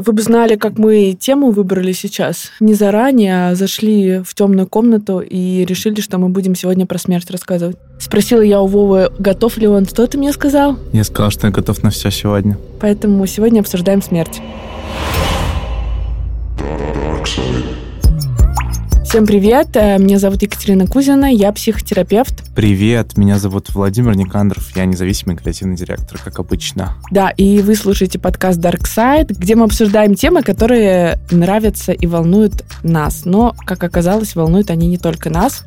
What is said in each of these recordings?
Вы бы знали, как мы тему выбрали сейчас. Не заранее, а зашли в темную комнату и решили, что мы будем сегодня про смерть рассказывать. Спросила я у Вовы, готов ли он. Что ты мне сказал? Я сказал, что я готов на все сегодня. Поэтому сегодня обсуждаем смерть. Всем привет, э, меня зовут Екатерина Кузина, я психотерапевт. Привет, меня зовут Владимир Никандров, я независимый креативный директор, как обычно. Да, и вы слушаете подкаст Dark Side, где мы обсуждаем темы, которые нравятся и волнуют нас. Но, как оказалось, волнуют они не только нас.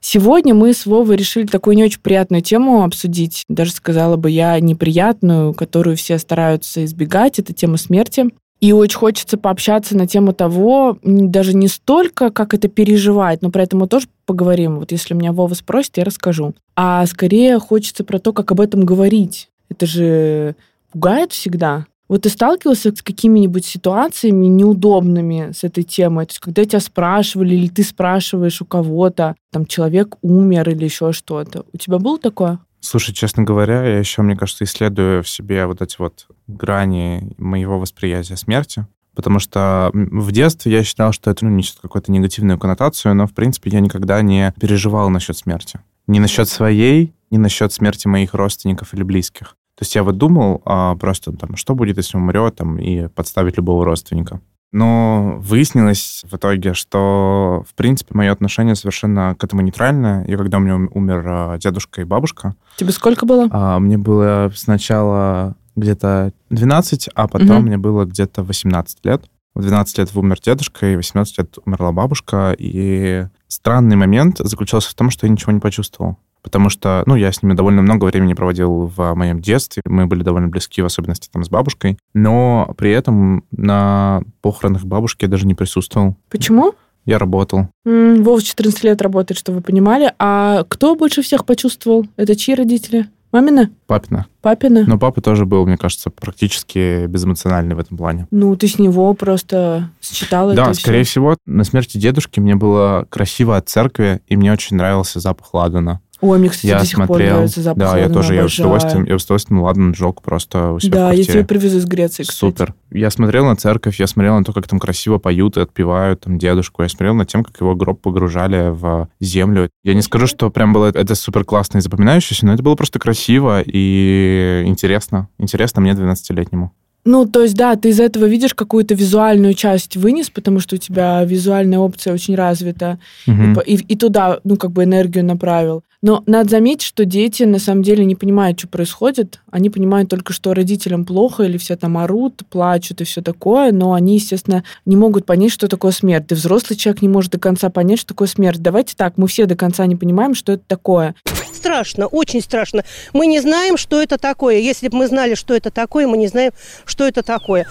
Сегодня мы с Вовой решили такую не очень приятную тему обсудить. Даже сказала бы я неприятную, которую все стараются избегать. Это тема смерти. И очень хочется пообщаться на тему того, даже не столько, как это переживать, но про это мы тоже поговорим. Вот если меня Вова спросит, я расскажу. А скорее хочется про то, как об этом говорить. Это же пугает всегда. Вот ты сталкивался с какими-нибудь ситуациями неудобными с этой темой? То есть, когда тебя спрашивали, или ты спрашиваешь у кого-то, там, человек умер или еще что-то. У тебя было такое? Слушай, честно говоря, я еще, мне кажется, исследую в себе вот эти вот грани моего восприятия смерти. Потому что в детстве я считал, что это ну, несет какую-то негативную коннотацию, но, в принципе, я никогда не переживал насчет смерти. Ни насчет своей, ни насчет смерти моих родственников или близких. То есть я вот думал а, просто, там, что будет, если умрет, там, и подставить любого родственника. Но выяснилось в итоге, что, в принципе, мое отношение совершенно к этому нейтральное. И когда у меня умер а, дедушка и бабушка... Тебе сколько было? А, мне было сначала где-то 12, а потом угу. мне было где-то 18 лет. В 12 лет умер дедушка, и в 18 лет умерла бабушка. И странный момент заключался в том, что я ничего не почувствовал потому что, ну, я с ними довольно много времени проводил в моем детстве, мы были довольно близки, в особенности там с бабушкой, но при этом на похоронах бабушки я даже не присутствовал. Почему? Я работал. М-м, Вов 14 лет работает, чтобы вы понимали. А кто больше всех почувствовал? Это чьи родители? Мамина? Папина. Папина? Но папа тоже был, мне кажется, практически безэмоциональный в этом плане. Ну, ты с него просто считал да, это Да, скорее все. всего, на смерти дедушки мне было красиво от церкви, и мне очень нравился запах ладана. Ой, мне, кстати, я до сих смотрел, пор нравится запах Да, я тоже, обожаю. я с удовольствием, я с удовольствием ладан сжег просто у себя Да, в я тебе привезу из Греции, кстати. Супер. Я смотрел на церковь, я смотрел на то, как там красиво поют и отпевают там дедушку. Я смотрел на тем, как его гроб погружали в землю. Я не скажу, что прям было это супер классно и запоминающееся, но это было просто красиво и интересно. Интересно мне 12-летнему. Ну, то есть, да, ты из этого видишь какую-то визуальную часть вынес, потому что у тебя визуальная опция очень развита, Мгм. и, и- и туда, ну, как бы энергию направил. Но надо заметить, что дети на самом деле не понимают, что происходит. Они понимают только, что родителям плохо, или все там орут, плачут и все такое, но они, естественно, не могут понять, что такое смерть. Ты взрослый человек не может до конца понять, что такое смерть. Давайте так, мы все до конца не понимаем, что это такое. Страшно, очень страшно. Мы не знаем, что это такое. Если бы мы знали, что это такое, мы не знаем, что это такое.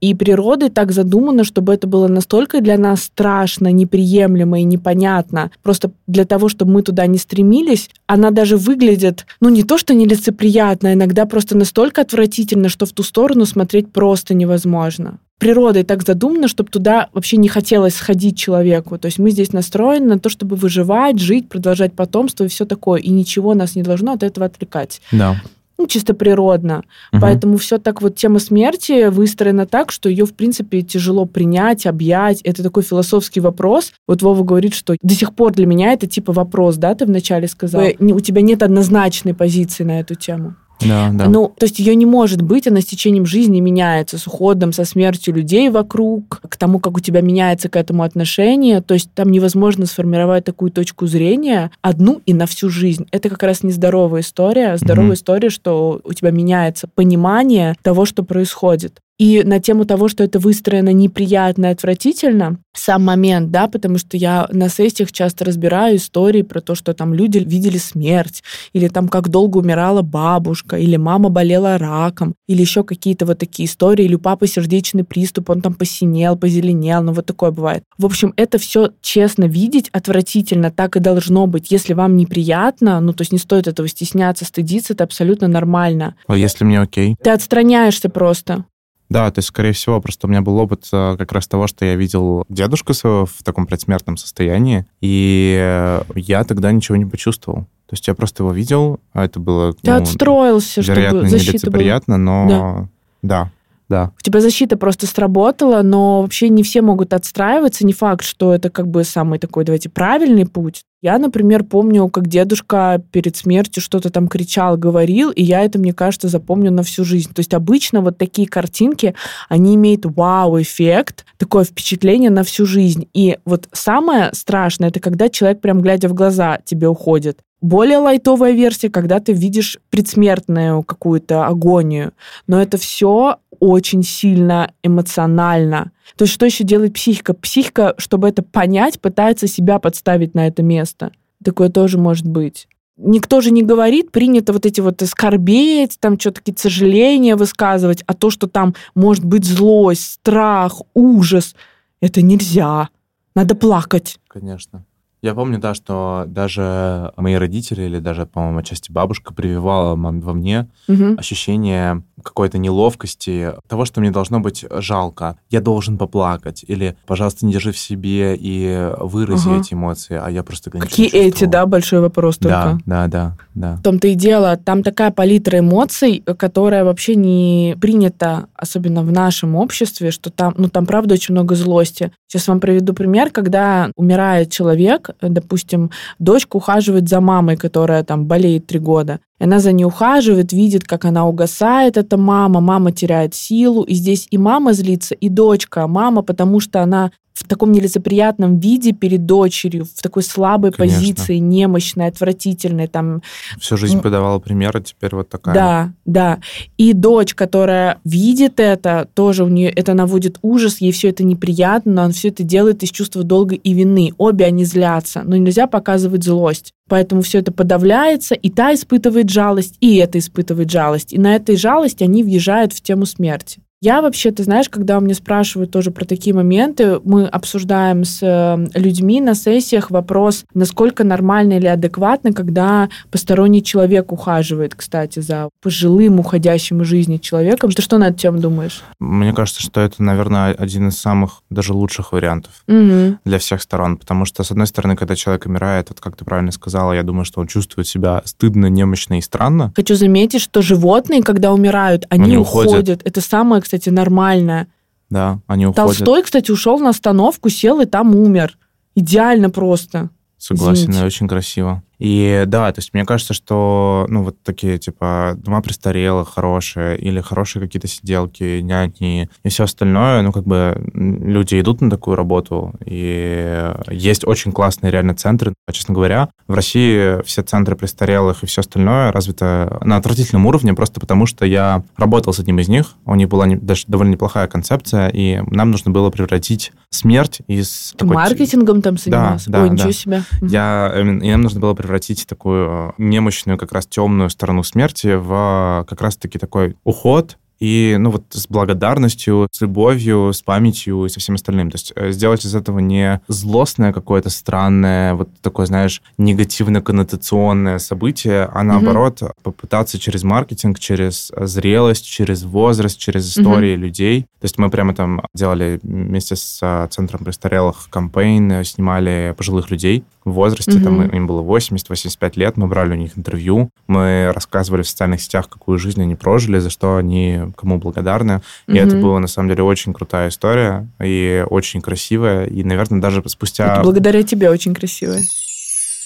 И природой так задумано, чтобы это было настолько для нас страшно, неприемлемо и непонятно. Просто для того, чтобы мы туда не стремились, она даже выглядит, ну не то что нелицеприятно, а иногда просто настолько отвратительно, что в ту сторону смотреть просто невозможно. Природой так задумано, чтобы туда вообще не хотелось сходить человеку. То есть мы здесь настроены на то, чтобы выживать, жить, продолжать потомство и все такое. И ничего нас не должно от этого отвлекать Да. Ну, чисто природно. Мгм. Поэтому все так вот тема смерти выстроена так, что ее, в принципе, тяжело принять, объять. Это такой философский вопрос. Вот Вова говорит, что до сих пор для меня это типа вопрос, да, ты вначале сказал. У тебя нет однозначной позиции на эту тему. Да, да. Ну, то есть ее не может быть, она с течением жизни меняется, с уходом, со смертью людей вокруг, к тому, как у тебя меняется к этому отношение. То есть там невозможно сформировать такую точку зрения одну и на всю жизнь. Это как раз нездоровая история. Здоровая Мгм. история, что у тебя меняется понимание того, что происходит. И на тему того, что это выстроено неприятно и отвратительно, сам момент, да, потому что я на сессиях часто разбираю истории про то, что там люди видели смерть, или там как долго умирала бабушка, или мама болела раком, или еще какие-то вот такие истории, или у папы сердечный приступ, он там посинел, позеленел, ну вот такое бывает. В общем, это все честно видеть отвратительно, так и должно быть. Если вам неприятно, ну то есть не стоит этого стесняться, стыдиться, это абсолютно нормально. А если мне окей? Ты отстраняешься просто. Да, то есть, скорее всего, просто у меня был опыт э, как раз того, что я видел дедушку своего в таком предсмертном состоянии, и я тогда ничего не почувствовал. То есть я просто его видел, а это было, Ты ну, отстроился, вероятно, чтобы защита была. нелицеприятно, но да. да. У тебя защита просто сработала, но вообще не все могут отстраиваться. Не факт, что это как бы самый такой, давайте, правильный путь. Я, например, помню, как дедушка перед смертью что-то там кричал, говорил, и я это, мне кажется, запомню на всю жизнь. То есть обычно вот такие картинки, они имеют вау-эффект, такое впечатление на всю жизнь. И вот самое страшное, это когда человек прям глядя в глаза тебе уходит. Более лайтовая версия, когда ты видишь предсмертную какую-то агонию. Но это все очень сильно эмоционально. То есть что еще делает психика? Психика, чтобы это понять, пытается себя подставить на это место. Такое тоже может быть. Никто же не говорит, принято вот эти вот скорбеть, там что-то какие-то сожаления высказывать, а то, что там может быть злость, страх, ужас, это нельзя. Надо плакать. Конечно. Я помню, да, что даже мои родители или даже, по-моему, отчасти бабушка прививала во мне угу. ощущение какой-то неловкости, того, что мне должно быть жалко. Я должен поплакать. Или, пожалуйста, не держи в себе и вырази угу. эти эмоции, а я просто Какие эти, да, большой вопрос только. Да, да, да, да. В том-то и дело, там такая палитра эмоций, которая вообще не принята, особенно в нашем обществе, что там, ну, там, правда, очень много злости. Сейчас вам приведу пример, когда умирает человек, допустим, дочка ухаживает за мамой, которая там болеет три года. Она за ней ухаживает, видит, как она угасает, эта мама, мама теряет силу, и здесь и мама злится, и дочка. Мама, потому что она в таком нелицеприятном виде перед дочерью, в такой слабой Конечно. позиции, немощной, отвратительной. Там... Всю жизнь подавала примеры, теперь вот такая. Да, да. И дочь, которая видит это, тоже у нее это наводит ужас, ей все это неприятно, но она все это делает из чувства долга и вины. Обе они злятся, но нельзя показывать злость. Поэтому все это подавляется, и та испытывает жалость, и это испытывает жалость. И на этой жалости они въезжают в тему смерти. Я вообще, ты знаешь, когда у меня спрашивают тоже про такие моменты, мы обсуждаем с э, людьми на сессиях вопрос, насколько нормально или адекватно, когда посторонний человек ухаживает, кстати, за пожилым, уходящим из жизни человеком. Ты что на эту тему думаешь? Мне кажется, что это, наверное, один из самых даже лучших вариантов угу. для всех сторон, потому что, с одной стороны, когда человек умирает, вот как ты правильно сказала, я думаю, что он чувствует себя стыдно, немощно и странно. Хочу заметить, что животные, когда умирают, они, они уходят. уходят. Это самое кстати, нормальная. Да, они уходят. Толстой, кстати, ушел на остановку, сел и там умер. Идеально просто. Согласен, Извините. очень красиво. И да, то есть мне кажется, что, ну, вот такие, типа, дома престарелых хорошие, или хорошие какие-то сиделки, няни и все остальное, ну, как бы люди идут на такую работу, и есть очень классные реально центры. Честно говоря, в России все центры престарелых и все остальное развито на отвратительном уровне, просто потому что я работал с одним из них, у них была не, даже довольно неплохая концепция, и нам нужно было превратить смерть из... Ты такой... маркетингом там занимался? Да, Ой, да, ничего да. себе. Я, и нам нужно было превратить такую э, немощную, как раз темную сторону смерти в как раз-таки такой уход и, ну, вот с благодарностью, с любовью, с памятью и со всем остальным. То есть э, сделать из этого не злостное какое-то странное, вот такое, знаешь, негативно-коннотационное событие, а наоборот mm-hmm. попытаться через маркетинг, через зрелость, через возраст, через истории mm-hmm. людей. То есть мы прямо там делали вместе с э, Центром престарелых кампейн, э, снимали пожилых людей в возрасте, mm-hmm. там им было 80-85 лет, мы брали у них интервью, мы рассказывали в социальных сетях, какую жизнь они прожили, за что они кому благодарны. И mm-hmm. это была, на самом деле, очень крутая история и очень красивая. И, наверное, даже спустя... Это благодаря тебе очень красивая.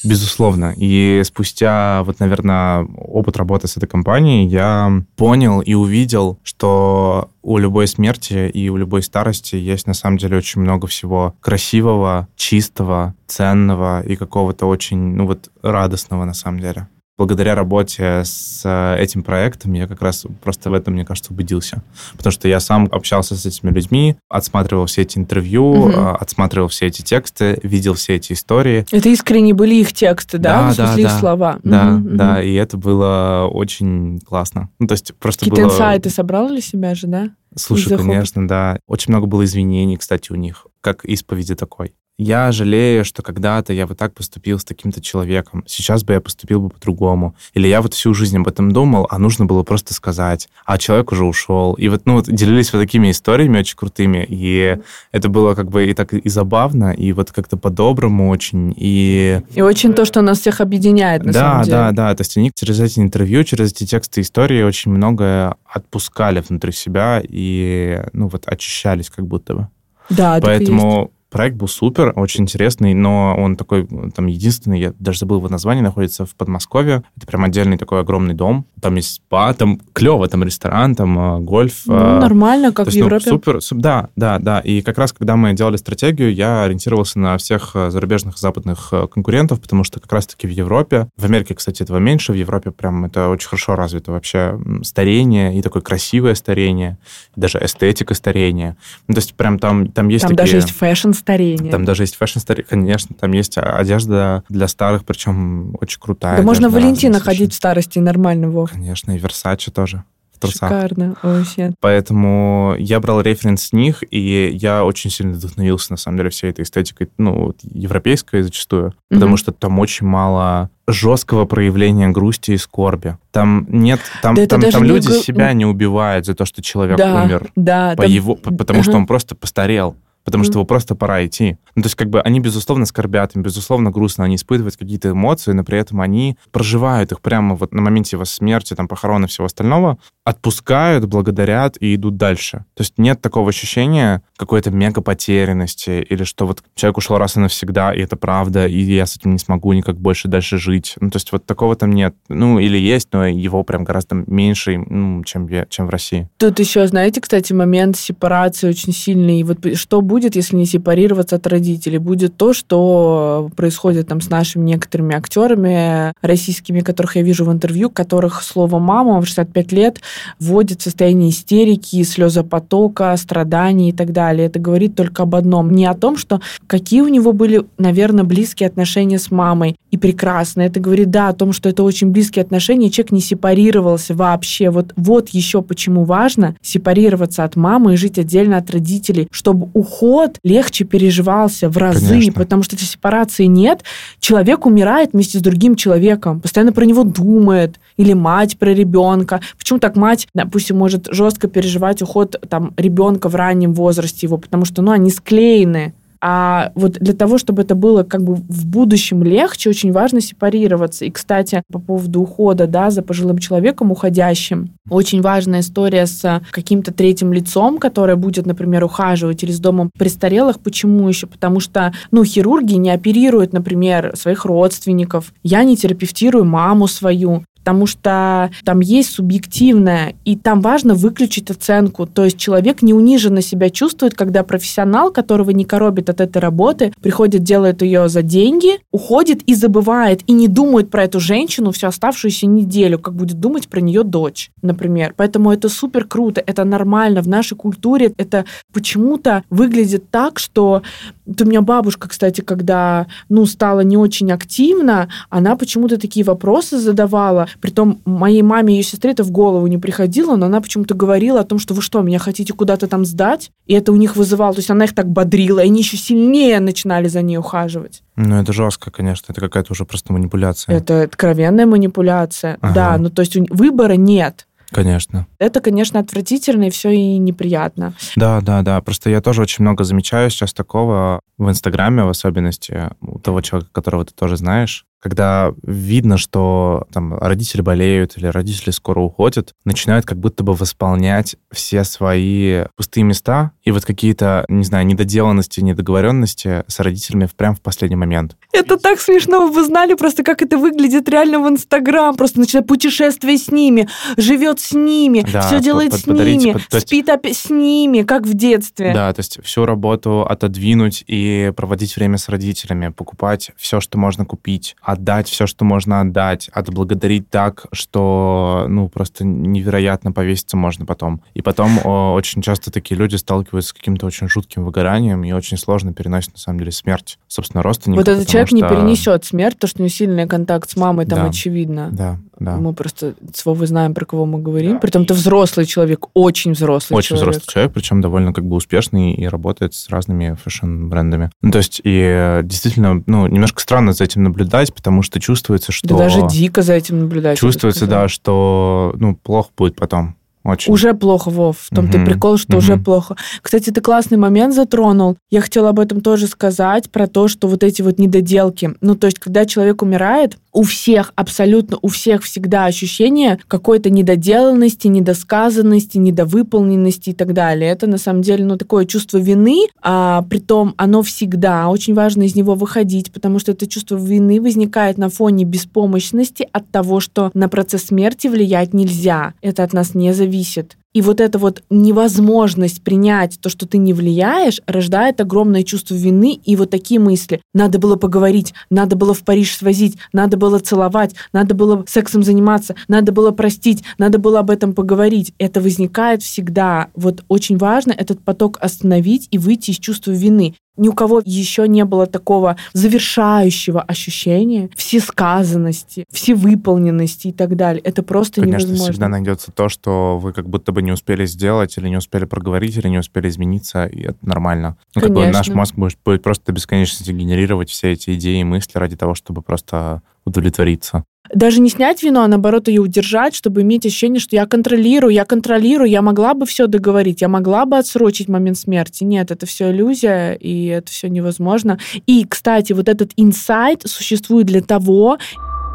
Безусловно. И спустя, вот, наверное, опыт работы с этой компанией, я понял и увидел, что у любой смерти и у любой старости есть, на самом деле, очень много всего красивого, чистого, ценного и какого-то очень, ну вот, радостного, на самом деле благодаря работе с э, этим проектом я как раз просто в этом, мне кажется, убедился. Потому что я сам общался с этими людьми, отсматривал все эти интервью, угу. отсматривал все эти тексты, видел все эти истории. Это искренне были их тексты, да? да смысле да, их слова? Да, угу, да, угу. и это было очень классно. Ну, то есть просто Какие-то было... инсайты собрал для себя же, да? Слушай, конечно, да. Очень много было извинений, кстати, у них, как исповеди такой. Я жалею, что когда-то я вот так поступил с таким-то человеком, сейчас бы я поступил бы по-другому. Или я вот всю жизнь об этом думал, а нужно было просто сказать, а человек уже ушел. И вот, ну, вот делились вот такими историями очень крутыми, и это было как бы и так и забавно, и вот как-то по-доброму очень, и... И очень то, что нас всех объединяет, на да, самом деле. Да, да, То есть они через эти интервью, через эти тексты истории очень многое отпускали внутри себя и, ну, вот очищались как будто бы. Да. Поэтому проект был супер, очень интересный, но он такой, там, единственный, я даже забыл его название, находится в Подмосковье. Это прям отдельный такой огромный дом. Там есть спа, там клево, там ресторан, там э, гольф. Ну, э, нормально, как то в есть, ну, Европе. супер, суп- да, да, да. И как раз, когда мы делали стратегию, я ориентировался на всех э, зарубежных западных конкурентов, потому что как раз-таки в Европе, в Америке, кстати, этого меньше, в Европе прям это очень хорошо развито вообще старение и такое красивое старение, даже эстетика старения. Ну, то есть прям там, там есть Там такие... даже есть fashion старение. Там даже есть fashion старик, конечно, там есть одежда для старых, причем очень крутая. да можно одежда, Валентина ходить в старости нормально, Вов. совершенно. Конечно, и Версаче тоже в трусах. Шикарно, вообще. Поэтому я брал референс с них, и я очень сильно вдохновился, на самом деле, всей этой эстетикой, ну, европейской зачастую, потому Мгм. что там очень мало жесткого проявления грусти и скорби. Там нет, там, Да там, там не люди гру- себя не убивают за то, что человек Да, умер, да. по там- его, по- потому что Ага. он просто постарел. Потому что Мгм. его просто пора идти. Ну, то есть, как бы они, безусловно, скорбят, им, безусловно, грустно, они испытывают какие-то эмоции, но при этом они проживают их прямо вот на моменте его смерти, там, похорон и всего остального, отпускают, благодарят и идут дальше. То есть нет такого ощущения какой-то мега потерянности или что вот человек ушел раз и навсегда, и это правда, и я с этим не смогу никак больше дальше жить. Ну, то есть вот такого там нет. Ну, или есть, но его прям гораздо меньше, ну, чем, я- чем в России. Тут еще, знаете, кстати, момент сепарации очень сильный. И вот что будет, если не сепарироваться от родителей? Будет то, что происходит там с нашими некоторыми актерами российскими, которых я вижу в интервью, которых слово «мама» в 65 лет вводит в состояние истерики, слезопотока, страданий и так далее. Это говорит только об одном. Не о том, что какие у него были, наверное, близкие отношения с мамой. И прекрасно. Это говорит, да, о том, что это очень близкие отношения, и человек не сепарировался вообще. Вот, вот еще почему важно сепарироваться от мамы и жить отдельно от родителей, чтобы уход легче переживался в разы, Конечно. потому что если сепарации нет, человек умирает вместе с другим человеком, постоянно про него думает, или мать про ребенка. Почему так мать, допустим, может жестко переживать уход там ребенка в раннем возрасте его, потому что, ну, они склеены. А вот для того, чтобы это было как бы в будущем легче, очень важно сепарироваться. И, кстати, по поводу ухода, да, за пожилым человеком уходящим, очень важная история с каким-то третьим лицом, которое будет, например, ухаживать или с домом престарелых. Почему еще? Потому что, ну, хирурги не оперируют, например, своих родственников. Я не терапевтирую маму свою потому что там есть субъективное, и там важно выключить оценку. То есть человек не униженно себя чувствует, когда профессионал, которого не коробит от этой работы, приходит, делает ее за деньги, уходит и забывает, и не думает про эту женщину всю оставшуюся неделю, как будет думать про нее дочь, например. Поэтому это супер круто, это нормально. В нашей культуре это почему-то выглядит так, что... Вот у меня бабушка, кстати, когда, ну, стала не очень активна, она почему-то такие вопросы задавала, Притом моей маме и ее сестре это в голову не приходило, но она почему-то говорила о том, что вы что, меня хотите куда-то там сдать? И это у них вызывало, то есть она их так бодрила, и они еще сильнее начинали за ней ухаживать. Ну, это жестко, конечно, это какая-то уже просто манипуляция. Это откровенная манипуляция. Ага. Да, ну то есть выбора нет. Конечно. Это, конечно, отвратительно и все и неприятно. Да, да, да. Просто я тоже очень много замечаю сейчас такого в Инстаграме, в особенности у того человека, которого ты тоже знаешь, когда видно, что там родители болеют или родители скоро уходят, начинают как будто бы восполнять все свои пустые места и вот какие-то, не знаю, недоделанности, недоговоренности с родителями прям в последний момент. Это так смешно, вы бы знали просто, как это выглядит реально в Инстаграм. Просто начинает путешествие с ними, живет с ними, Да, все делает под- с ними, под- есть- спит опять с ними, как в детстве. Да, то есть всю работу отодвинуть и проводить время с родителями, покупать все, что можно купить, отдать все, что можно отдать, отблагодарить так, что, ну, просто невероятно повеситься можно потом. И потом о, очень часто такие люди сталкиваются с каким-то очень жутким выгоранием и очень сложно переносят, на самом деле, смерть, собственно, родственников. Вот этот человек не что- перенесет смерть, потому что у него сильный контакт с мамой, там Да. очевидно. Да. Да. Мы просто с Вовой знаем, про кого мы говорим. Да. Притом ты взрослый человек, очень взрослый Очень человек. взрослый человек, причем довольно как бы успешный и работает с разными fashion-брендами. Ну, то есть, и э, действительно, ну, немножко странно за этим наблюдать, потому что чувствуется, что... Да даже дико за этим наблюдать. Чувствуется, да, что, ну, плохо будет потом. Очень. Уже плохо, Вов. В том-то и Мгм. прикол, что уже Мгм. плохо. Кстати, ты классный момент затронул. Я хотела об этом тоже сказать, про то, что вот эти вот недоделки. Ну, то есть, когда человек умирает, у всех, абсолютно у всех всегда ощущение какой-то недоделанности, недосказанности, недовыполненности и так далее. Это, на самом деле, ну, такое чувство вины, а притом оно всегда, очень важно из него выходить, потому что это чувство вины возникает на фоне беспомощности от того, что на процесс смерти влиять нельзя. Это от нас не зависит зависит. И вот эта вот невозможность принять то, что ты не влияешь, рождает огромное чувство вины и вот такие мысли. Надо было поговорить, надо было в Париж свозить, надо было целовать, надо было сексом заниматься, надо было простить, надо было об этом поговорить. Это возникает всегда. Вот очень важно этот поток остановить и выйти из чувства вины. Ни у кого еще не было такого завершающего ощущения всесказанности, всевыполненности и так далее. Это просто Конечно, невозможно. всегда найдется то, что вы как будто бы не успели сделать, или не успели проговорить, или не успели измениться, и это нормально. Ну, как бы наш мозг будет, будет просто до бесконечности генерировать все эти идеи и мысли ради того, чтобы просто удовлетвориться. даже не снять вину, а наоборот ее удержать, чтобы иметь ощущение, что я контролирую, я контролирую, я могла бы все договорить, я могла бы отсрочить момент смерти. Нет, это все иллюзия, и это все невозможно. И, кстати, вот этот инсайт существует для того,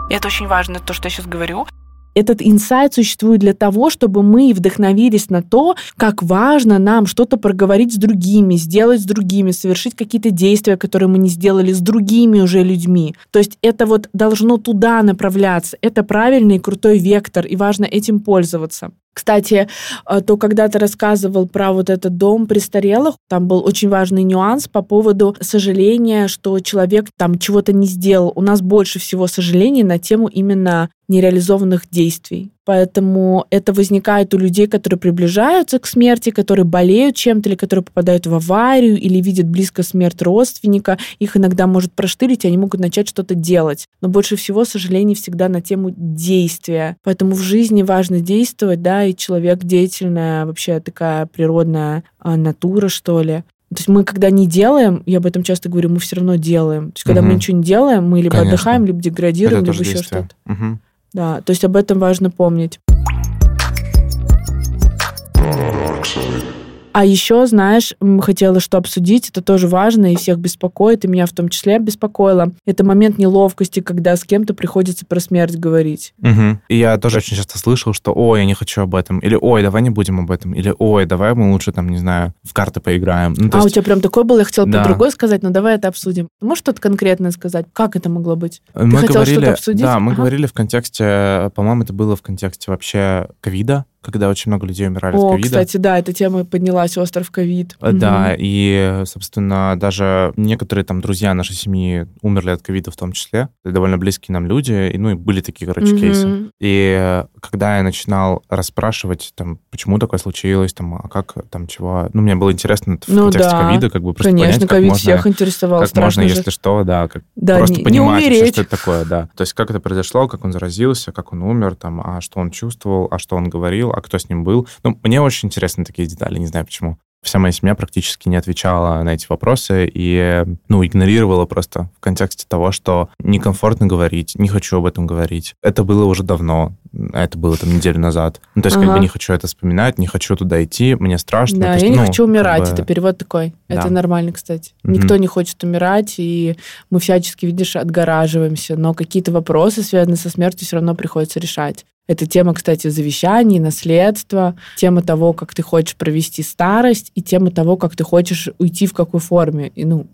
это очень важно, то, что я сейчас говорю, этот инсайт существует для того, чтобы мы вдохновились на то, как важно нам что-то проговорить с другими, сделать с другими, совершить какие-то действия, которые мы не сделали с другими уже людьми. То есть это вот должно туда направляться. Это правильный и крутой вектор, и важно этим пользоваться. Кстати, э, то когда ты рассказывал про вот этот дом престарелых, там был очень важный нюанс по поводу сожаления, что человек там чего-то не сделал. У нас больше всего сожалений на тему именно нереализованных действий. Поэтому это возникает у людей, которые приближаются к смерти, которые болеют чем-то, или которые попадают в аварию, или видят близко смерть родственника. Их иногда может проштырить, и они могут начать что-то делать. Но больше всего сожалений всегда на тему действия. Поэтому в жизни важно действовать, да, и человек деятельная, вообще такая природная а, натура, что ли. То есть мы, когда не делаем, я об этом часто говорю, мы все равно делаем. То есть когда мы Мгм. ничего не делаем, мы либо Конечно. отдыхаем, либо деградируем, это либо еще что-то. Мгм. Да, то есть об этом важно помнить. А еще, знаешь, хотела что обсудить, это тоже важно и всех беспокоит, и меня в том числе беспокоило. Это момент неловкости, когда с кем-то приходится про смерть говорить. Мгм. И я тоже очень часто слышал, что «Ой, я не хочу об этом», или «Ой, давай не будем об этом», или «Ой, давай мы лучше, там, не знаю, в карты поиграем». Ну, а у есть, тебя прям такой был, я хотела Да. про другой сказать, но давай это обсудим. Ты можешь что-то конкретное сказать? Как это могло быть? мы хотел говорили, что-то обсудить? Да, мы Ага. говорили в контексте, по-моему, это было в контексте вообще ковида, когда очень много людей умирали от О, ковида. кстати, да, эта тема поднялась, остров ковид. Э, Да, Мгм. и, собственно, даже некоторые там друзья нашей семьи умерли от ковида в том числе. Это довольно близкие нам люди, и, ну, и были такие, короче, Мгм. кейсы. И э, когда я начинал расспрашивать, там, почему такое случилось, там, а как, там, чего... Ну, мне было интересно в Ну контексте да. ковида, как бы просто Конечно, понять, как можно... всех интересовал. Как можно, же. если что, да, как Да, просто не, не понимать вообще, умереть. что это такое, да. То есть как это произошло, как он заразился, как он умер, там, а что он чувствовал, а что он говорил, а кто с ним был. Ну, мне очень интересны такие детали, не знаю почему. Вся моя семья практически не отвечала на эти вопросы и, ну, игнорировала просто в контексте того, что некомфортно говорить, не хочу об этом говорить. Это было уже давно, это было там неделю назад. Ну, то есть как Ага. бы не хочу это вспоминать, не хочу туда идти, мне страшно. Да, есть, я не ну, хочу как умирать. бы- Это перевод такой. Это Да. нормально, кстати. Мгм. Никто не хочет умирать, и мы всячески, видишь, отгораживаемся. Но какие-то вопросы, связанные со смертью, все равно приходится решать. Это тема, кстати, завещаний, наследства, тема того, как ты хочешь провести старость, и тема того, как ты хочешь уйти в какой форме. И, ну,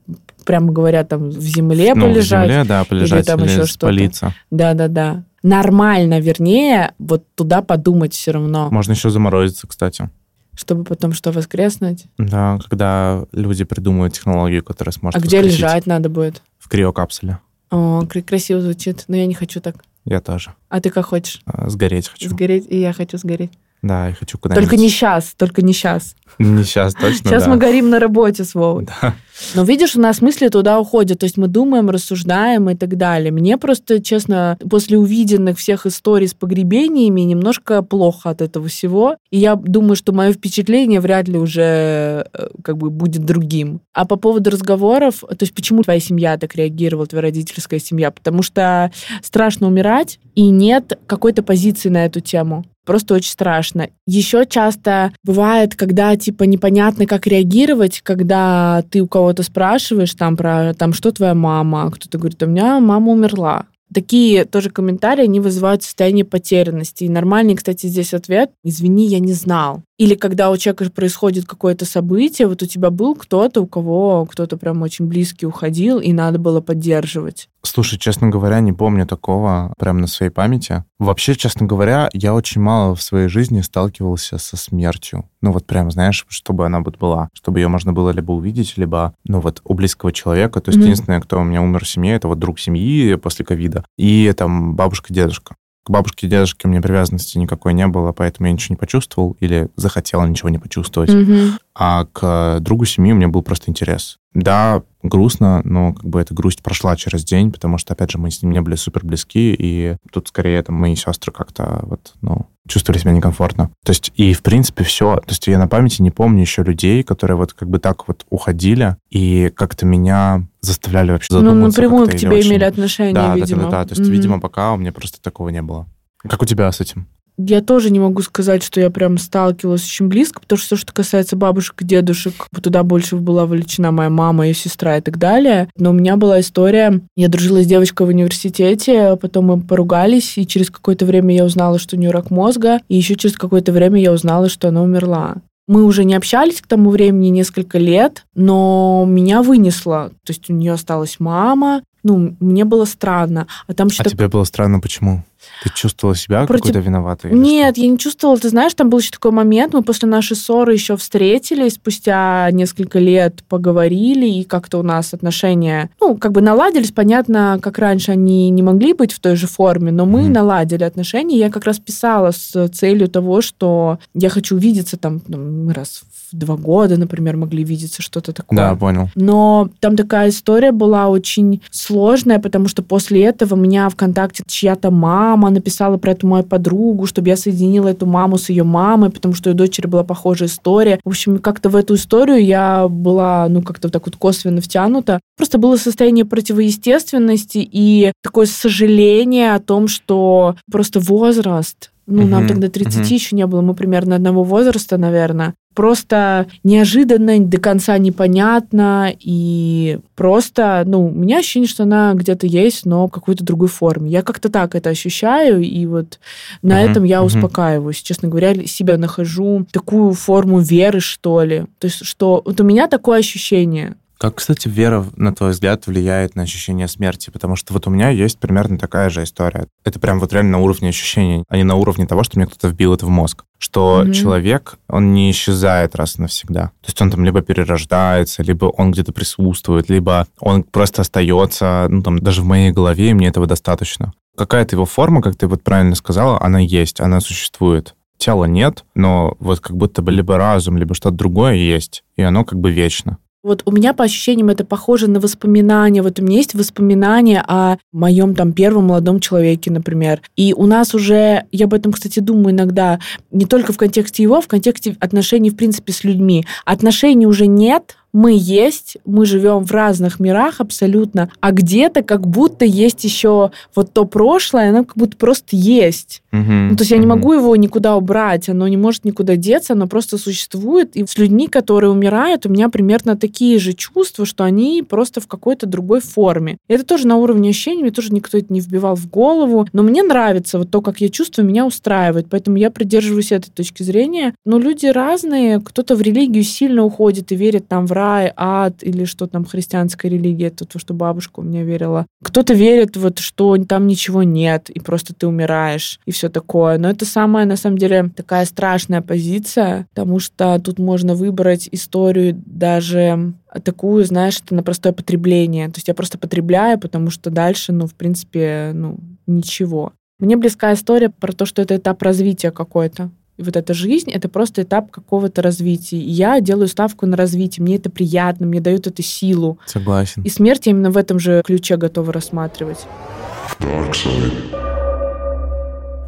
прямо говоря, там в земле ну, в полежать. земле, да, полежать там или еще что-то. Да-да-да. Нормально, вернее, вот туда подумать все равно, Можно еще заморозиться, кстати. чтобы потом что, воскреснуть? Да, когда люди придумают технологию, которая сможет А где воскресить лежать надо будет? В криокапсуле. О, кра- красиво звучит, но я не хочу так. Я тоже. А ты как хочешь? А, Сгореть хочу. Сгореть? И я хочу сгореть. Да, я хочу куда-нибудь... Только не сейчас, только не сейчас. Не сейчас, точно, Сейчас да. мы горим на работе с Вовой. Да. Но видишь, у нас мысли туда уходят. То есть мы думаем, рассуждаем и так далее. Мне просто, честно, после увиденных всех историй с погребениями немножко плохо от этого всего. И я думаю, что мое впечатление вряд ли уже э, как бы будет другим. А по поводу разговоров, то есть почему твоя семья так реагировала, твоя родительская семья? Потому что страшно умирать, и нет какой-то позиции на эту тему. Просто очень страшно. Еще часто бывает, когда типа непонятно, как реагировать, когда ты у кого-то спрашиваешь там про там что твоя мама, а кто-то говорит, у меня мама умерла. Такие тоже комментарии, они вызывают состояние потерянности. И нормальный, кстати, здесь ответ «извини, я не знал». Или когда у человека происходит какое-то событие, вот у тебя был кто-то, у кого кто-то прям очень близкий уходил, и надо было поддерживать. Слушай, честно говоря, не помню такого прям на своей памяти. Вообще, честно говоря, я очень мало в своей жизни сталкивался со смертью. Ну вот прям, знаешь, чтобы она вот была, чтобы ее можно было либо увидеть, либо, ну вот, у близкого человека. То есть Мгм. единственное, кто у меня умер в семье, это вот друг семьи после ковида и там бабушка, дедушка. К бабушке и дедушке у меня привязанности никакой не было, поэтому я ничего не почувствовал или захотел ничего не почувствовать. Мгм. А к другу семьи у меня был просто интерес. Да, грустно, но как бы эта грусть прошла через день, потому что, опять же, мы с ним не были супер близки, и тут скорее это мои сестры как-то вот, ну, чувствовали себя некомфортно. То есть, и в принципе все. То есть я на памяти не помню еще людей, которые вот как бы так вот уходили и как-то меня заставляли вообще Ну, задуматься. напрямую как-то к тебе очень- имели отношение, да, видимо. Да, да, да, То есть, Мгм. видимо, пока у меня просто такого не было. Как у тебя с этим? Я тоже не могу сказать, что я прям сталкивалась очень близко, потому что все, что касается бабушек и дедушек, туда больше была вовлечена моя мама, ее сестра и так далее. Но у меня была история, я дружила с девочкой в университете, потом мы поругались, и через какое-то время я узнала, что у нее рак мозга, и еще через какое-то время я узнала, что она умерла. Мы уже не общались к тому времени несколько лет, но меня вынесло. То есть у нее осталась мама, ну, мне было странно. А там А тебе было странно, почему? Ты чувствовала себя Против- какой-то виноватой? нет, я не чувствовала. Ты знаешь, там был еще такой момент, мы после нашей ссоры еще встретились, спустя несколько лет поговорили, и как-то у нас отношения, ну, как бы наладились. Понятно, как раньше они не могли быть в той же форме, но мы Мгм. наладили отношения. Я как раз писала с целью того, что я хочу увидеться там, ну, мы раз два года, например, могли видеться, что-то такое. Да, понял. Но там такая история была очень сложная, потому что после этого меня ВКонтакте чья-то мама написала про эту мою подругу, чтобы я соединила эту маму с ее мамой, потому что у дочери была похожая история. В общем, как-то в эту историю я была, ну, как-то так вот косвенно втянута. Просто было состояние противоестественности и такое сожаление о том, что просто возраст, ну, нам тогда 30 мгм. еще не было, мы примерно одного возраста, наверное. Просто неожиданно, до конца непонятно, и просто, ну, у меня ощущение, что она где-то есть, но в какой-то другой форме. Я как-то так это ощущаю, и вот на этом я успокаиваюсь. Честно говоря, себя нахожу такую форму веры, что ли. То есть, что вот у меня такое ощущение. Как, кстати, вера, на твой взгляд, влияет на ощущение смерти? Потому что вот у меня есть примерно такая же история. Это прям вот реально на уровне ощущений, а не на уровне того, что мне кто-то вбил это в мозг. Что Мгм. человек, он не исчезает раз и навсегда. То есть он там либо перерождается, либо он где-то присутствует, либо он просто остается, ну там даже в моей голове, и мне этого достаточно. Какая-то его форма, как ты вот правильно сказала, она есть, она существует. Тела нет, но вот как будто бы либо разум, либо что-то другое есть, и оно как бы вечно. Вот у меня по ощущениям это похоже на воспоминания. Вот у меня есть воспоминания о моем там первом молодом человеке, например. И у нас уже, я об этом, кстати, думаю иногда, не только в контексте его, в контексте отношений, в принципе, с людьми. Отношений уже нет, мы есть, мы живем в разных мирах абсолютно, а где-то как будто есть еще вот то прошлое, оно как будто просто есть. Ну, то есть я не могу его никуда убрать, оно не может никуда деться, оно просто существует. И с людьми, которые умирают, у меня примерно такие же чувства, что они просто в какой-то другой форме. И это тоже на уровне ощущений, мне тоже никто это не вбивал в голову. Но мне нравится вот то, как я чувствую, меня устраивает. Поэтому я придерживаюсь этой точки зрения. Но люди разные, кто-то в религию сильно уходит и верит там в рай, ад или что там христианская религия, это то, что бабушка у меня верила. Кто-то верит вот, что там ничего нет, и просто ты умираешь, и все такое. Но это самая, на самом деле, такая страшная позиция, потому что тут можно выбрать историю даже такую, знаешь, это на простое потребление. То есть я просто потребляю, потому что дальше, ну, в принципе, ну, ничего. Мне близка история про то, что это этап развития какой-то. И вот эта жизнь — это просто этап какого-то развития. И я делаю ставку на развитие. Мне это приятно, мне дает эту силу. Согласен. И смерть я именно в этом же ключе готова рассматривать.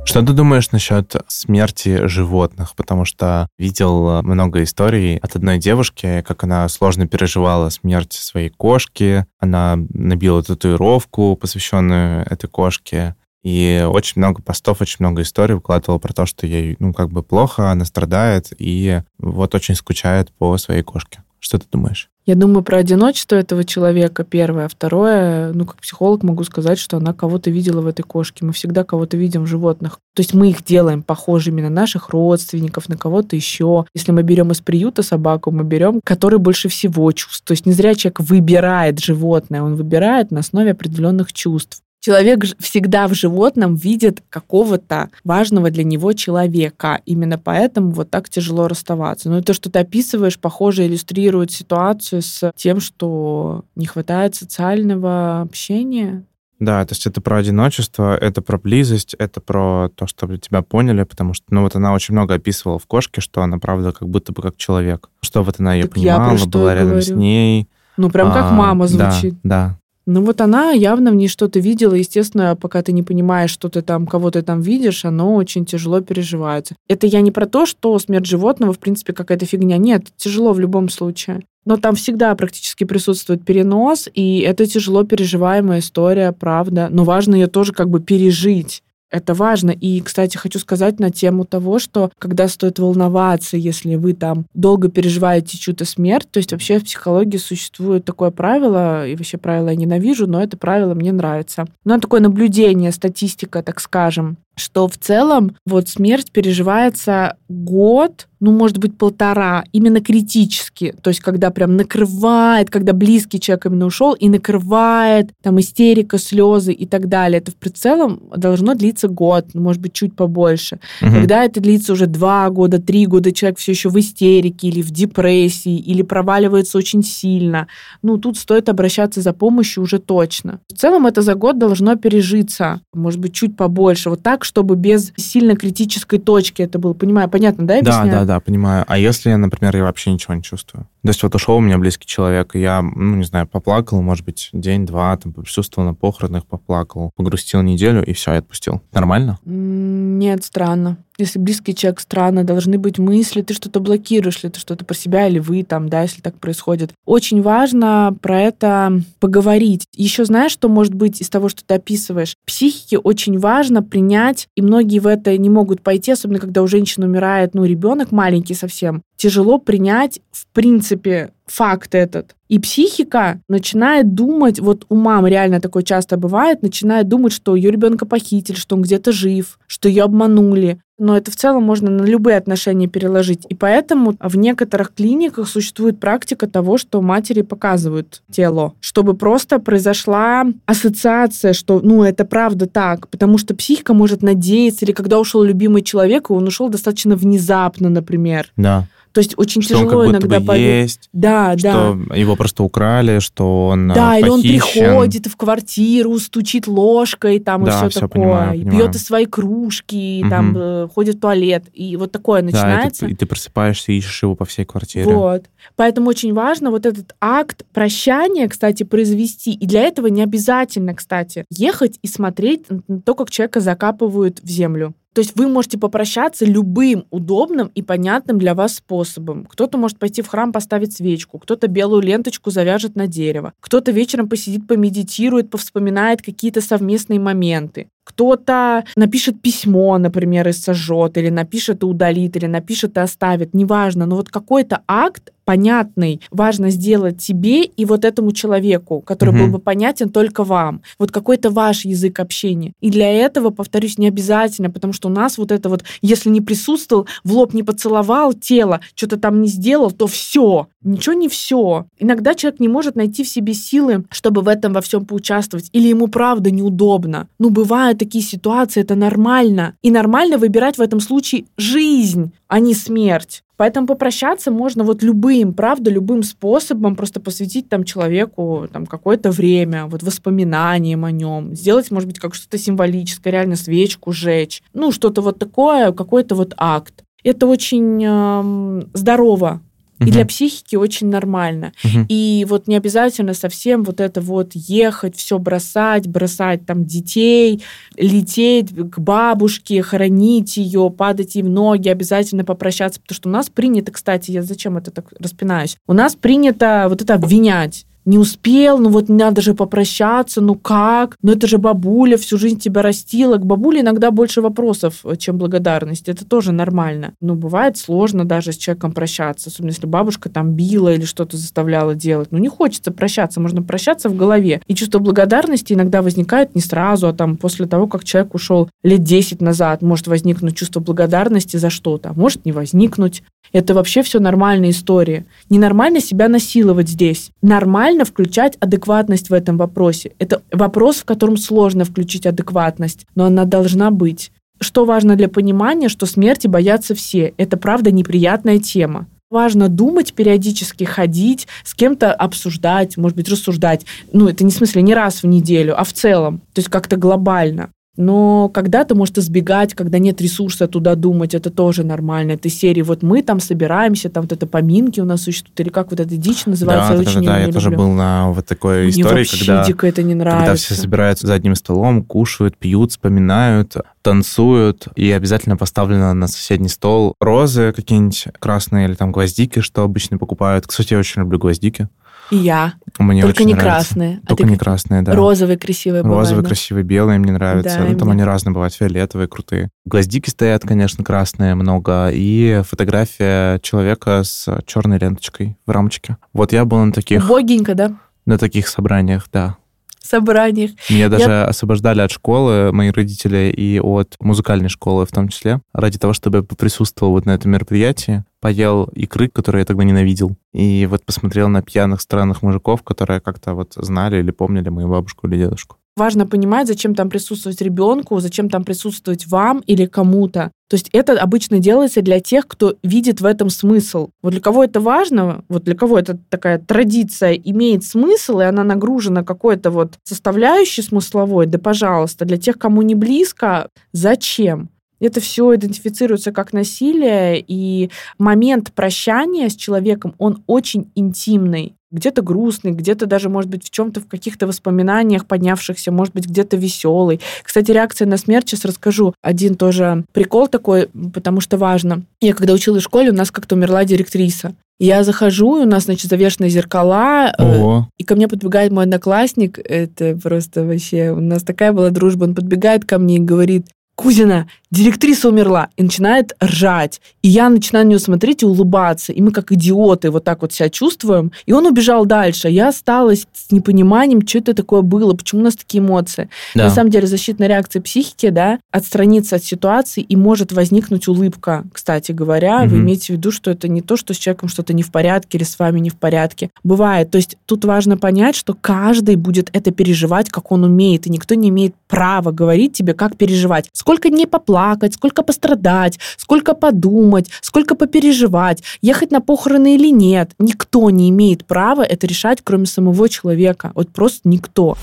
Что ты думаешь насчет смерти животных? Потому что видел много историй от одной девушки, как она сложно переживала смерть своей кошки. Она набила татуировку, посвященную этой кошке. И очень много постов, очень много историй выкладывала про то, что ей, ну, как бы плохо, она страдает, и вот очень скучает по своей кошке. Что ты думаешь? Я думаю про одиночество этого человека, первое. А второе, ну, как психолог могу сказать, что она кого-то видела в этой кошке. Мы всегда кого-то видим в животных. То есть мы их делаем похожими на наших родственников, на кого-то еще. Если мы берем из приюта собаку, мы берем, который больше всего чувств. То есть не зря человек выбирает животное, он выбирает на основе определенных чувств. Человек всегда в животном видит какого-то важного для него человека. Именно поэтому вот так тяжело расставаться. Но то, что ты описываешь, похоже иллюстрирует ситуацию с тем, что не хватает социального общения. Да, то есть это про одиночество, это про близость, это про то, чтобы тебя поняли, потому что, ну, вот она очень много описывала в кошке, что она, правда, как будто бы как человек. Что вот она ее так понимала, была рядом говорю. с ней. Ну, прям а, как мама звучит. Да, да. Ну вот она явно в ней что-то видела. Естественно, пока ты не понимаешь, что ты там, кого ты там видишь, оно очень тяжело переживается. Это я не про то, что смерть животного, в принципе, какая-то фигня. Нет, тяжело в любом случае. Но там всегда практически присутствует перенос, и это тяжело переживаемая история, правда. Но важно ее тоже как бы пережить. Это важно. И, кстати, хочу сказать на тему того, что когда стоит волноваться, если вы там долго переживаете чью-то смерть, то есть вообще в психологии существует такое правило, и вообще правило я ненавижу, но это правило мне нравится. Но такое наблюдение, статистика, так скажем, что в целом вот смерть переживается год, ну, может быть, полтора, именно критически. То есть, когда прям накрывает, когда близкий человек именно ушел и накрывает, там, истерика, слезы и так далее. Это в целом должно длиться год, ну, может быть, чуть побольше. Угу. Когда это длится уже два года, три года, человек все еще в истерике или в депрессии, или проваливается очень сильно, ну, тут стоит обращаться за помощью уже точно. В целом это за год должно пережиться, может быть, чуть побольше. Вот так чтобы без сильно критической точки это было. Понимаю, понятно, да, я Да, да, да, понимаю. А если, например, я вообще ничего не чувствую? То есть вот ушел у меня близкий человек, и я, ну, не знаю, поплакал, может быть, день-два, там, присутствовал на похоронах, поплакал, погрустил неделю, и все, я отпустил. Нормально? Нет, странно если близкий человек странно, должны быть мысли, ты что-то блокируешь, ли ты что-то про себя или вы там, да, если так происходит. Очень важно про это поговорить. Еще знаешь, что может быть из того, что ты описываешь? Психике очень важно принять, и многие в это не могут пойти, особенно когда у женщины умирает, ну, ребенок маленький совсем. Тяжело принять, в принципе, факт этот. И психика начинает думать, вот у мам реально такое часто бывает, начинает думать, что ее ребенка похитили, что он где-то жив, что ее обманули. Но это в целом можно на любые отношения переложить. И поэтому в некоторых клиниках существует практика того, что матери показывают тело, чтобы просто произошла ассоциация, что, ну, это правда так, потому что психика может надеяться, или когда ушел любимый человек, он ушел достаточно внезапно, например. Да. То есть очень что тяжело он как иногда будто бы есть, Да, что да. его просто украли, что он Да, похищен. или он приходит в квартиру, стучит ложкой там да, и все, все такое. Понимаю, и понимаю. пьет из своей кружки, Угу. там э, ходит в туалет. И вот такое начинается. Да, и ты, и ты просыпаешься и ищешь его по всей квартире. Вот. Поэтому очень важно вот этот акт прощания, кстати, произвести. И для этого не обязательно, кстати, ехать и смотреть на то, как человека закапывают в землю. То есть вы можете попрощаться любым удобным и понятным для вас способом. Кто-то может пойти в храм поставить свечку, кто-то белую ленточку завяжет на дерево, кто-то вечером посидит, помедитирует, повспоминает какие-то совместные моменты. Кто-то напишет письмо, например, и сожжет, или напишет и удалит, или напишет и оставит, неважно. Но вот какой-то акт понятный важно сделать тебе и вот этому человеку, который угу. был бы понятен только вам. Вот какой-то ваш язык общения. И для этого, повторюсь, не обязательно, потому что у нас вот это вот, если не присутствовал, в лоб не поцеловал тело, что-то там не сделал, то все. Ничего не все. Иногда человек не может найти в себе силы, чтобы в этом во всем поучаствовать, или ему правда неудобно. Ну, бывают такие ситуации, это нормально. И нормально выбирать в этом случае жизнь, а не смерть. Поэтому попрощаться можно вот любым, правда, любым способом, просто посвятить там человеку там какое-то время, вот воспоминанием о нем, сделать, может быть, как что-то символическое, реально свечку сжечь, ну, что-то вот такое, какой-то вот акт. это очень э, здорово. И для психики очень нормально. И вот не обязательно совсем вот это вот ехать, все бросать, бросать там детей, лететь к бабушке, хоронить ее, падать ей в ноги, обязательно попрощаться. Потому что у нас принято, кстати, я зачем это так распинаюсь? У нас принято вот это обвинять. Не успел, ну вот надо же попрощаться, ну как? Ну это же бабуля всю жизнь тебя растила. К бабуле иногда больше вопросов, э, чем благодарности. Это тоже нормально. Ну, бывает сложно даже с человеком прощаться, особенно если бабушка там била или что-то заставляла делать. Ну, не хочется прощаться, можно прощаться в голове. И чувство благодарности иногда возникает не сразу, а там после того, как человек ушел лет 10 назад, может возникнуть чувство благодарности за что-то, а может не возникнуть. Это вообще все нормальная история. Ненормально себя насиловать здесь. Нормально включать адекватность в этом вопросе. Это вопрос, в котором сложно включить адекватность, но она должна быть. Что важно для понимания, что смерти боятся все. Это правда неприятная тема. Важно думать, периодически ходить, с кем-то обсуждать, может быть, рассуждать. Ну, это не в смысле не раз в неделю, а в целом. То есть как-то глобально. Но когда-то может избегать, когда нет ресурса туда думать, это тоже нормально. Это серии, вот мы там собираемся, там вот это поминки у нас существуют, или как вот эта дичь называется, Да, я да, очень да, да, я не тоже люблю. был на вот такой Мне истории, когда, дико это не нравится. когда все собираются за одним столом, кушают, пьют, вспоминают, танцуют, и обязательно поставлено на соседний стол розы какие-нибудь красные или там гвоздики, что обычно покупают. Кстати, я очень люблю гвоздики. И я. Мне Только очень не нравится. красные. а Только ты не красные, да. Розовые красивые бывают, Розовые, да? красивые, белые мне нравятся. Да, ну, там мне. они разные бывают, фиолетовые, крутые. Гвоздики стоят, конечно, красные много. И фотография человека с черной ленточкой в рамочке. Вот я был на таких, Убогенько, да? на таких собраниях, да. Собраниях. Меня даже освобождали от школы, мои родители, и от музыкальной школы в том числе, ради того, чтобы я присутствовал вот на этом мероприятии, поел икры, которые я тогда ненавидел, и вот посмотрел на пьяных странных мужиков, которые как-то вот знали или помнили мою бабушку или дедушку. Важно понимать, зачем там присутствовать ребенку, зачем там присутствовать вам или кому-то. То есть это обычно делается для тех, кто видит в этом смысл. Вот для кого это важно, вот для кого это такая традиция имеет смысл, и она нагружена какой-то вот составляющей смысловой, да пожалуйста. Для тех, кому не близко, зачем? Это все идентифицируется как насилие, и момент прощания с человеком, он очень интимный где-то грустный, где-то даже, может быть, в чем-то, в каких-то воспоминаниях поднявшихся, может быть, где-то веселый. Кстати, реакция на смерть, сейчас расскажу. Один тоже прикол такой, потому что важно. Я когда училась в школе, у нас как-то умерла директриса. Я захожу, и у нас, значит, завешены зеркала, э, Ого. и ко мне подбегает мой одноклассник, это просто вообще, у нас такая была дружба, он подбегает ко мне и говорит, Кузина, директриса умерла, и начинает ржать. И я начинаю на нее смотреть и улыбаться. И мы как идиоты вот так вот себя чувствуем. И он убежал дальше. Я осталась с непониманием, что это такое было, почему у нас такие эмоции. Да. На самом деле защитная реакция психики, да, отстраниться от ситуации, и может возникнуть улыбка, кстати говоря. Вы Мгм. имеете в виду, что это не то, что с человеком что-то не в порядке или с вами не в порядке. Бывает. То есть тут важно понять, что каждый будет это переживать, как он умеет, и никто не имеет права говорить тебе, как переживать. Сколько дней поплакать, сколько пострадать, сколько подумать, сколько попереживать, ехать на похороны или нет. Никто не имеет права это решать, кроме самого человека. Вот просто никто.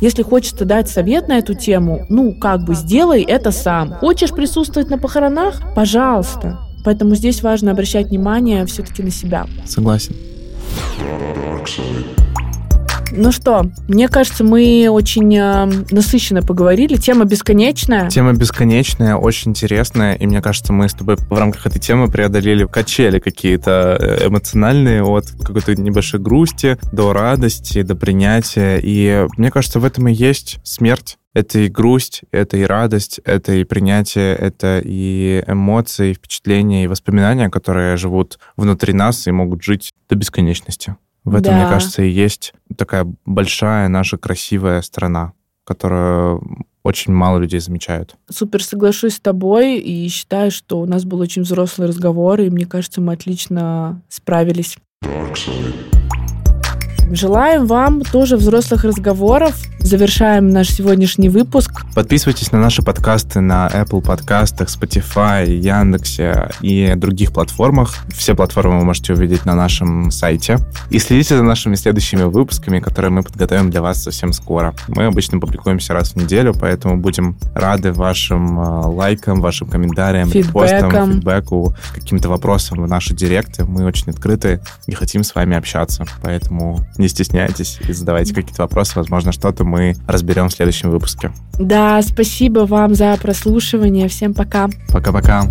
Если хочется дать совет на эту тему, ну, как бы сделай это сам. Хочешь присутствовать на похоронах? Пожалуйста. Поэтому здесь важно обращать внимание все-таки на себя. Согласен. Ну что, мне кажется, мы очень э, насыщенно поговорили. Тема бесконечная. Тема бесконечная, очень интересная, и мне кажется, мы с тобой в рамках этой темы преодолели качели какие-то э, эмоциональные от какой-то небольшой грусти до радости, до принятия. И мне кажется, в этом и есть смерть. Это и грусть, это и радость, это и принятие, это и эмоции, и впечатления, и воспоминания, которые живут внутри нас и могут жить до бесконечности. В этом, Да. мне кажется, и есть такая большая наша красивая страна, которую очень мало людей замечают. Супер соглашусь с тобой и считаю, что у нас был очень взрослый разговор, и мне кажется, мы отлично справились. Желаем вам тоже взрослых разговоров. Завершаем наш сегодняшний выпуск. Подписывайтесь на наши подкасты на Apple подкастах, Spotify, Яндексе и других платформах. Все платформы вы можете увидеть на нашем сайте. И следите за нашими следующими выпусками, которые мы подготовим для вас совсем скоро. Мы обычно публикуемся раз в неделю, поэтому будем рады вашим э, лайкам, вашим комментариям, Фидбэкам. постам, фидбэку, каким-то вопросам в наши директы. Мы очень открыты и хотим с вами общаться. Поэтому не стесняйтесь и задавайте какие-то вопросы. Возможно, что-то мы разберем в следующем выпуске. Да, спасибо вам за прослушивание. Всем пока. Пока-пока.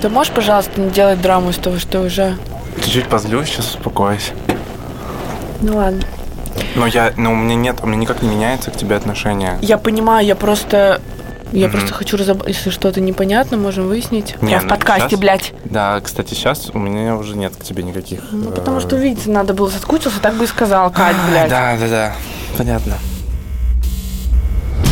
Ты можешь, пожалуйста, не делать драму из того, что уже... Чуть-чуть позлюсь, сейчас успокоюсь. Ну ладно. Но я, но у меня нет, у меня никак не меняется к тебе отношение. Я понимаю, я просто... Я Мгм. просто хочу разобрать, если что-то непонятно, можем выяснить. Не, я в ну, подкасте, щас- блядь. Да, кстати, сейчас у меня уже нет к тебе никаких. Ну, э, потому что увидеться надо было, соскучился, так бы и сказал, Кать, а, блядь. Да, да, да. Понятно.